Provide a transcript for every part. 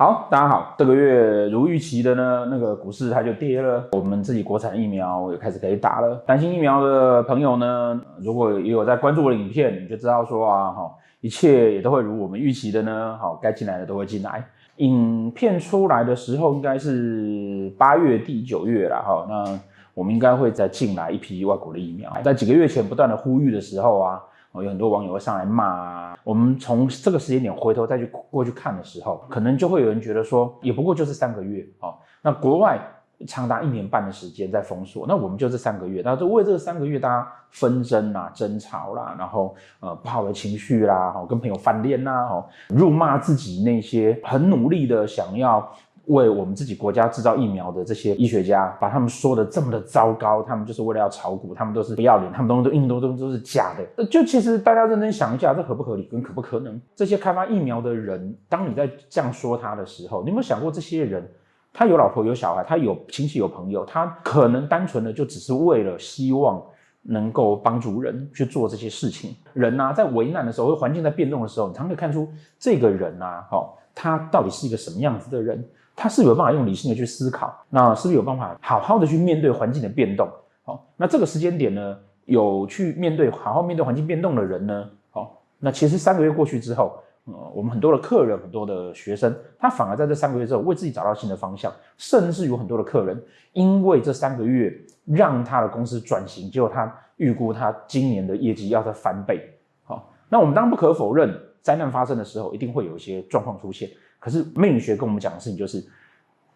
好，大家好，这个月如预期的呢，那个股市它就跌了。我们自己国产疫苗也开始可以打了。担心疫苗的朋友呢，如果也有在关注我的影片，你就知道说啊，哈，一切也都会如我们预期的呢，好，该进来的都会进来。影片出来的时候应该是八月底九月了，哈，那我们应该会再进来一批外国的疫苗。在几个月前不断的呼吁的时候啊。有很多网友会上来骂啊。我们从这个时间点回头再去过去看的时候，可能就会有人觉得说，也不过就是三个月哦。那国外长达一年半的时间在封锁，那我们就这三个月，那就为这三个月大家纷争啦、争吵啦，然后呃不好的情绪啦，跟朋友翻脸呐，辱骂自己那些很努力的想要。为我们自己国家制造疫苗的这些医学家，把他们说的这么的糟糕，他们就是为了要炒股，他们都是不要脸，他们东西都印度都都是假的。就其实大家认真想一下，这合不合理跟可不可能？这些开发疫苗的人，当你在这样说他的时候，你有没有想过这些人，他有老婆有小孩，他有亲戚有朋友，他可能单纯的就只是为了希望能够帮助人去做这些事情。人呐、啊，在危难的时候，环境在变动的时候，你常可以看出这个人呐、啊，哦，他到底是一个什么样子的人。他是有办法用理性的去思考，那是不是有办法好好的去面对环境的变动？好，那这个时间点呢，有去面对好好面对环境变动的人呢？好，那其实三个月过去之后，呃，我们很多的客人、很多的学生，他反而在这三个月之后为自己找到新的方向，甚至有很多的客人因为这三个月让他的公司转型，结果他预估他今年的业绩要再翻倍。好，那我们当然不可否认，灾难发生的时候一定会有一些状况出现。可是命理学跟我们讲的事情，就是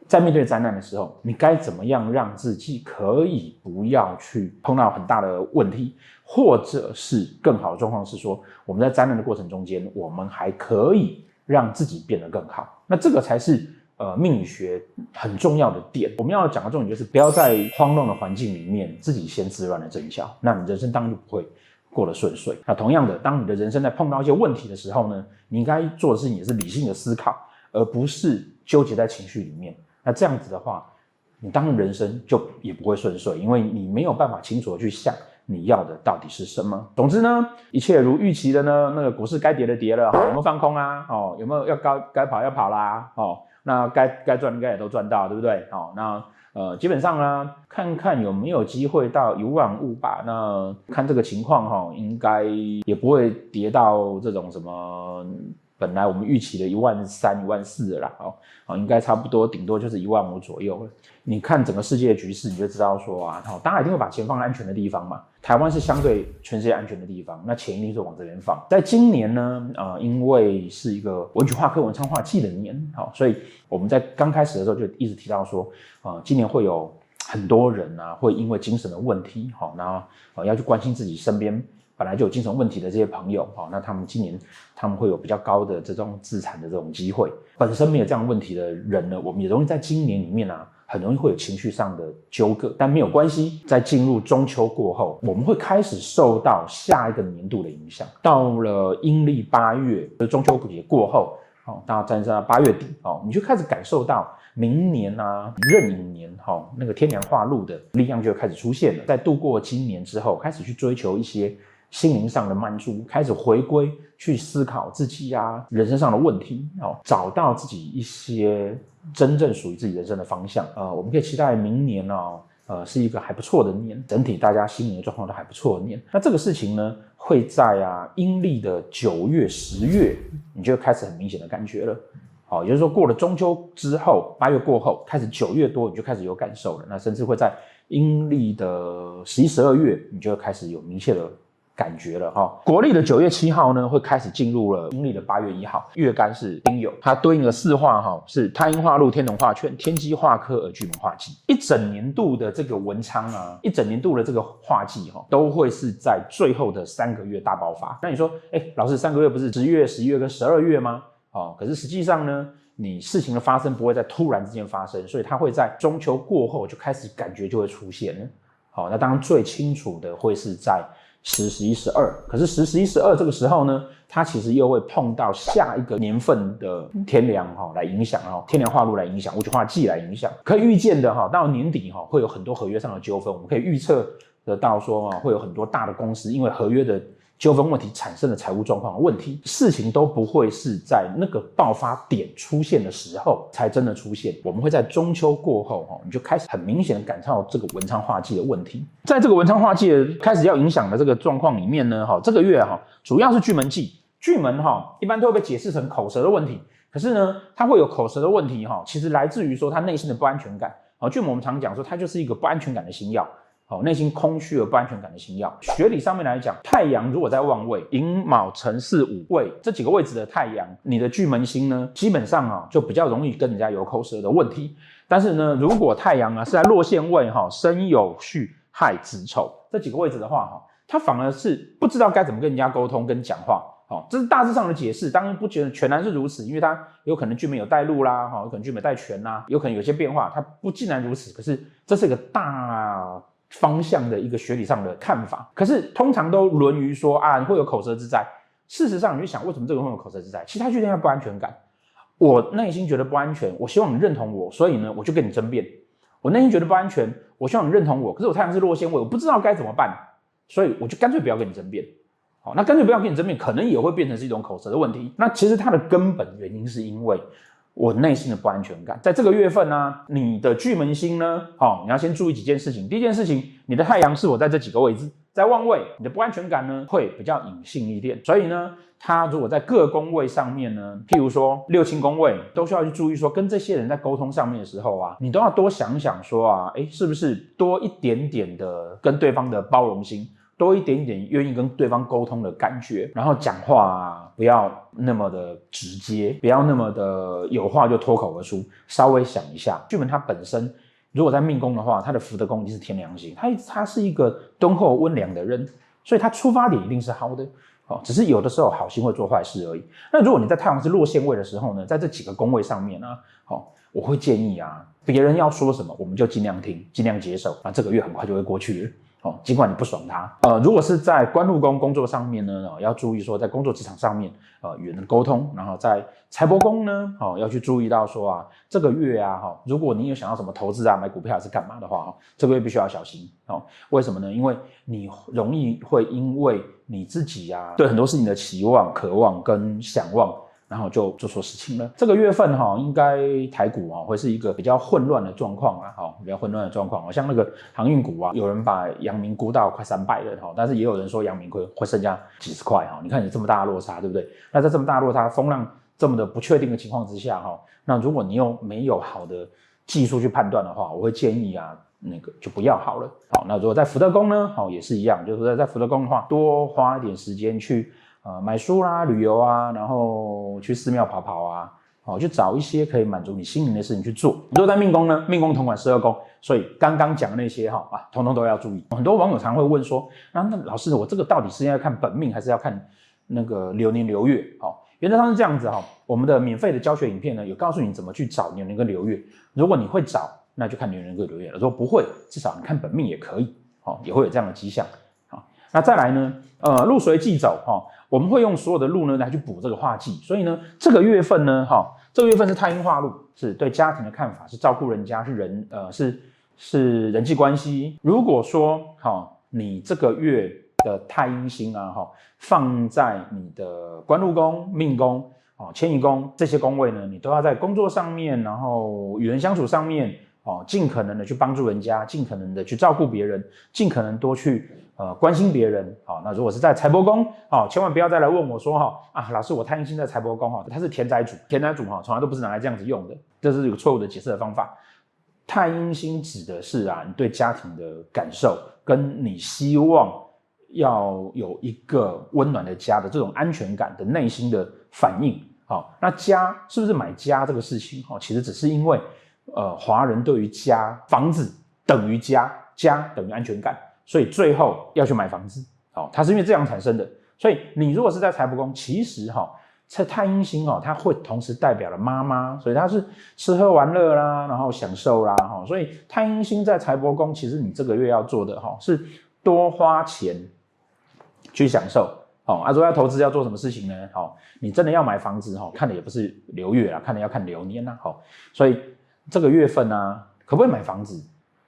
在面对灾难的时候，你该怎么样让自己可以不要去碰到很大的问题，或者是更好的状况是说，我们在灾难的过程中间，我们还可以让自己变得更好。那这个才是呃命理学很重要的点。我们要讲的重点就是不要在慌乱的环境里面自己先自乱了阵脚，那你人生当然就不会过得顺遂。那同样的，当你的人生在碰到一些问题的时候呢，你应该做的事情也是理性的思考。而不是纠结在情绪里面，那这样子的话，你当然人生就也不会顺遂，因为你没有办法清楚的去想你要的到底是什么。总之呢，一切如预期的呢，那个股市该跌的跌了，有没有放空啊？哦，有没有要高该跑要跑啦？哦，那该该赚应该也都赚到，对不对？好，那呃，基本上呢，看看有没有机会到一万五吧。那看这个情况哈，应该也不会跌到这种什么。本来我们预期的一万三、一万四了，哦，哦，应该差不多，顶多就是一万五左右了。你看整个世界的局势，你就知道说啊，大家一定会把钱放在安全的地方嘛。台湾是相对全世界安全的地方，那钱一定是往这边放。在今年呢，呃，因为是一个文曲化科文昌化忌的年，好，所以我们在刚开始的时候就一直提到说，呃，今年会有很多人啊，会因为精神的问题，好，然后呃要去关心自己身边。本来就有精神问题的这些朋友，好，那他们今年他们会有比较高的这种资产的这种机会。本身没有这样问题的人呢，我们也容易在今年里面啊，很容易会有情绪上的纠葛。但没有关系，在进入中秋过后，我们会开始受到下一个年度的影响。到了阴历八月，就中秋节过后，哦，到站在八月底，哦，你就开始感受到明年啊，壬寅年，哈，那个天梁化禄的力量就开始出现了。在度过今年之后，开始去追求一些。心灵上的满足，开始回归去思考自己呀、啊，人生上的问题，哦，找到自己一些真正属于自己人生的方向。呃，我们可以期待明年哦，呃，是一个还不错的年，整体大家心灵的状况都还不错的年。那这个事情呢，会在啊阴历的九月、十月，你就开始很明显的感觉了。好，也就是说过了中秋之后，八月过后，开始九月多，你就开始有感受了。那甚至会在阴历的十一、十二月，你就开始有明确的。感觉了哈，国历的九月七号呢，会开始进入了阴历的八月一号，月干是丁酉，它对应的四化哈是太阴化禄、天龙化权、天机化科而巨门化忌。一整年度的这个文昌啊，一整年度的这个化忌哈，都会是在最后的三个月大爆发。那你说，哎，老师三个月不是十月、十一月跟十二月吗？哦，可是实际上呢，你事情的发生不会在突然之间发生，所以它会在中秋过后就开始感觉就会出现了。好，那当然最清楚的会是在。十、十一、十二，可是十、十一、十二这个时候呢，它其实又会碰到下一个年份的天梁哈来影响哈，天梁化禄来影响，武曲化忌来影响，可以预见的哈，到年底哈会有很多合约上的纠纷，我们可以预测得到说啊，会有很多大的公司因为合约的纠纷问题产生的财务状况的问题，事情都不会是在那个爆发点出现的时候才真的出现。我们会在中秋过后，哈，你就开始很明显的感受到这个文昌化忌的问题。在这个文昌化忌开始要影响的这个状况里面呢，哈，这个月哈，主要是巨门忌。巨门哈，一般都会被解释成口舌的问题。可是呢，它会有口舌的问题哈，其实来自于说他内心的不安全感。啊，巨门我们常讲说，它就是一个不安全感的星曜。好，内心空虚而不安全感的星曜。学理上面来讲，太阳如果在旺位，寅卯辰巳午未这几个位置的太阳，你的巨门星呢，基本上啊就比较容易跟人家有口舌的问题。但是呢，如果太阳啊是在落陷位哈，申酉戌亥子丑这几个位置的话哈，他反而是不知道该怎么跟人家沟通跟讲话。好，这是大致上的解释，当然不觉得全然是如此，因为它有可能巨门有带禄啦，哈，有可能巨门带权呐，有可能有些变化，它不尽然如此。可是这是一个大。方向的一个学理上的看法，可是通常都沦于说啊，你会有口舌之灾。事实上，你就想为什么这个会有口舌之灾？其实他就因为不安全感。我内心觉得不安全，我希望你认同我，所以呢，我就跟你争辩。我内心觉得不安全，我希望你认同我，可是我太阳是落陷位，我不知道该怎么办，所以我就干脆不要跟你争辩。好，那干脆不要跟你争辩，可能也会变成是一种口舌的问题。那其实它的根本原因是因为。我内心的不安全感，在这个月份呢、你的巨门星呢，好、你要先注意几件事情。第一件事情，你的太阳是否在这几个位置，在旺位，你的不安全感呢会比较隐性一点。所以呢，它如果在各宫位上面呢，譬如说六亲宫位，都需要去注意说，跟这些人在沟通上面的时候啊，你都要多想想说啊，诶，是不是多一点点的跟对方的包容心。多一点点愿意跟对方沟通的感觉，然后讲话啊，不要那么的直接，不要那么的有话就脱口而出。稍微想一下，巨门它本身如果在命宫的话，他的福德宫一定是天良星，他他是一个敦厚温良的人，所以他出发点一定是好的。哦，只是有的时候好心会做坏事而已。那如果你在太阳是落陷位的时候呢，在这几个宫位上面呢，好，我会建议啊，别人要说什么，我们就尽量听，尽量接受，那这个月很快就会过去了。哦，尽管你不爽他，呃，如果是在官禄宫工作上面呢，要注意说在工作职场上面，呃，与人沟通，然后在财帛宫呢，哦，要去注意到说啊，这个月啊，哈，如果你有想要什么投资啊，买股票还是干嘛的话，哈这个月必须要小心哦。为什么呢？因为你容易会因为你自己啊，对很多事情的期望、渴望跟想望。然后就做错事情了。这个月份哈，应该台股啊会是一个比较混乱的状况啊，哈，比较混乱的状况。好像那个航运股啊，有人把阳明估到快三百了哈，但是也有人说阳明会会剩下几十块哈。你看你这么大的落差，对不对？那在这么大的落差、风浪这么的不确定的情况之下哈，那如果你又没有好的技术去判断的话，我会建议啊，那个就不要好了。好，那如果在福德宫呢，好也是一样，就是说在福德宫的话，多花一点时间去。呃，买书啦，旅游啊，然后去寺庙跑跑啊，好，去找一些可以满足你心灵的事情去做。如果在命宫呢，命宫同管十二宫，所以刚刚讲的那些哈啊，通通都要注意。很多网友常会问说，那那老师，我这个到底是要看本命，还是要看那个流年流月？好，原则上是这样子哈。我们的免费的教学影片呢，有告诉你怎么去找流年跟流月。如果你会找，那就看流年跟流月了。如果不会，至少你看本命也可以，好，也会有这样的迹象。好，那再来呢，呃，入随即走哈。我们会用所有的禄呢来去补这个化忌，所以呢，这个月份呢，哈，这个月份是太阴化禄，是对家庭的看法，是照顾人家，是人，呃，是是人际关系。如果说，哈，你这个月的太阴星啊，哈，放在你的官禄宫、命宫、哦，迁移宫这些宫位呢，你都要在工作上面，然后与人相处上面，哦，尽可能的去帮助人家，尽可能的去照顾别人，尽可能多去。呃，关心别人，好，那如果是在财帛宫，好，千万不要再来问我说，哈，啊，老师，我太阴星在财帛宫，哈，它是田宅主，田宅主，哈，从来都不是拿来这样子用的，这是一个错误的解释的方法。太阴星指的是啊，你对家庭的感受，跟你希望要有一个温暖的家的这种安全感的内心的反应，好，那家是不是买家这个事情，哈，其实只是因为，呃，华人对于家房子等于家，家等于安全感。所以最后要去买房子，哦，它是因为这样产生的。所以你如果是在财帛宫，其实哈，这太阴星哦，它会同时代表了妈妈，所以它是吃喝玩乐啦，然后享受啦，哈。所以太阴星在财帛宫，其实你这个月要做的哈，是多花钱去享受，哦。啊，如果要投资要做什么事情呢？好，你真的要买房子哈，看的也不是流月啊，看的要看流年呐，好。所以这个月份呢，可不可以买房子？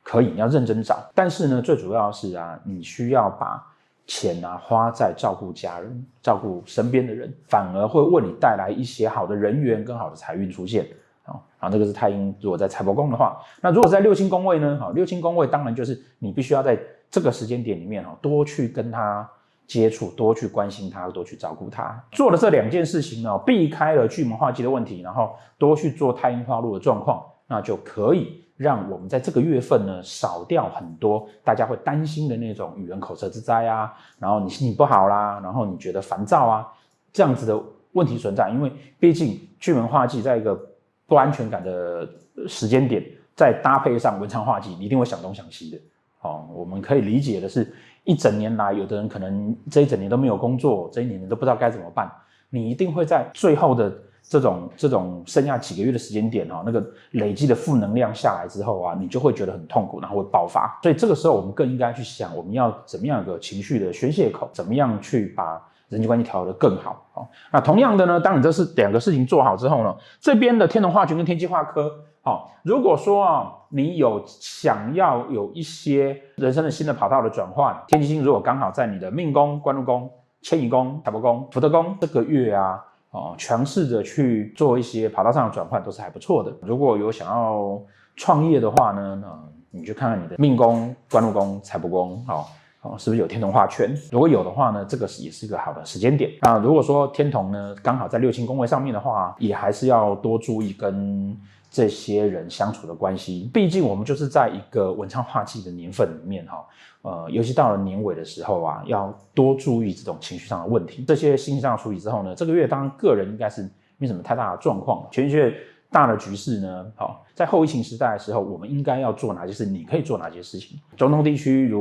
可以，你要认真找。但是呢，最主要是啊，你需要把钱啊花在照顾家人、照顾身边的人，反而会为你带来一些好的人缘跟好的财运出现啊。然后这个是太阴，如果在财帛宫的话，那如果在六亲宫位呢？好，六亲宫位当然就是你必须要在这个时间点里面哈，多去跟他接触，多去关心他，多去照顾他。做了这两件事情呢，避开了巨门化忌的问题，然后多去做太阴化禄的状况，那就可以。让我们在这个月份呢，少掉很多大家会担心的那种与人口舌之灾啊，然后你心情不好啦，然后你觉得烦躁啊，这样子的问题存在。因为毕竟巨门化忌在一个不安全感的时间点，再搭配上文昌化忌，你一定会想东想西的。哦，我们可以理解的是，一整年来，有的人可能这一整年都没有工作，这一年都不知道该怎么办，你一定会在最后的。这种这种剩下几个月的时间点哈，那个累积的负能量下来之后啊，你就会觉得很痛苦，然后会爆发。所以这个时候我们更应该去想，我们要怎么样一个情绪的宣泄口，怎么样去把人际关系调得更好。好，那同样的呢，当你这是两个事情做好之后呢，这边的天龙化权跟天机化科，好，如果说啊，你有想要有一些人生的新的跑道的转换，天机星如果刚好在你的命宫、官禄宫、迁移宫、财帛宫、福德宫这个月啊。哦，尝试着去做一些跑道上的转换都是还不错的。如果有想要创业的话呢，那你去看看你的命宫、官禄宫、财帛宫，好，哦，是不是有天同画圈？如果有的话呢，这个是也是一个好的时间点。那如果说天同呢刚好在六亲宫位上面的话，也还是要多注意跟这些人相处的关系。毕竟我们就是在一个文昌化忌的年份里面哈。呃，尤其到了年尾的时候啊，要多注意这种情绪上的问题。这些心理上处理之后呢，这个月当然个人应该是没什么太大的状况。全月大的局势呢，好，在后疫情时代的时候，我们应该要做哪些事？你可以做哪些事情？中东地区如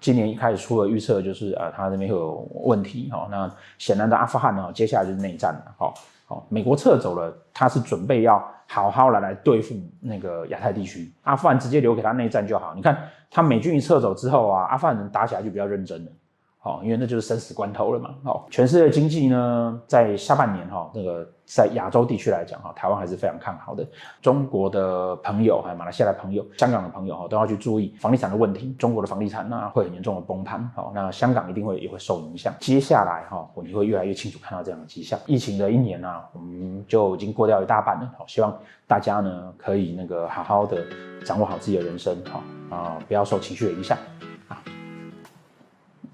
今年一开始出了预测，就是呃，他那边会有问题。好，那显然的阿富汗呢，接下来就是内战了。好，好，美国撤走了，他是准备要。好好来来对付那个亚太地区，阿富汗直接留给他内战就好。你看他美军一撤走之后啊，阿富汗人打起来就比较认真了。好，因为那就是生死关头了嘛。好，全世界经济呢，在下半年哈，那个在亚洲地区来讲哈，台湾还是非常看好的。中国的朋友还有马来西亚的朋友、香港的朋友哈，都要去注意房地产的问题。中国的房地产那会很严重的崩盘。好，那香港一定会也会受影响。接下来哈，你会越来越清楚看到这样的迹象。疫情的一年呢，我们就已经过掉一大半了。好，希望大家呢可以那个好好的掌握好自己的人生，好啊，不要受情绪的影响啊。